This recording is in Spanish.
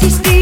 existir.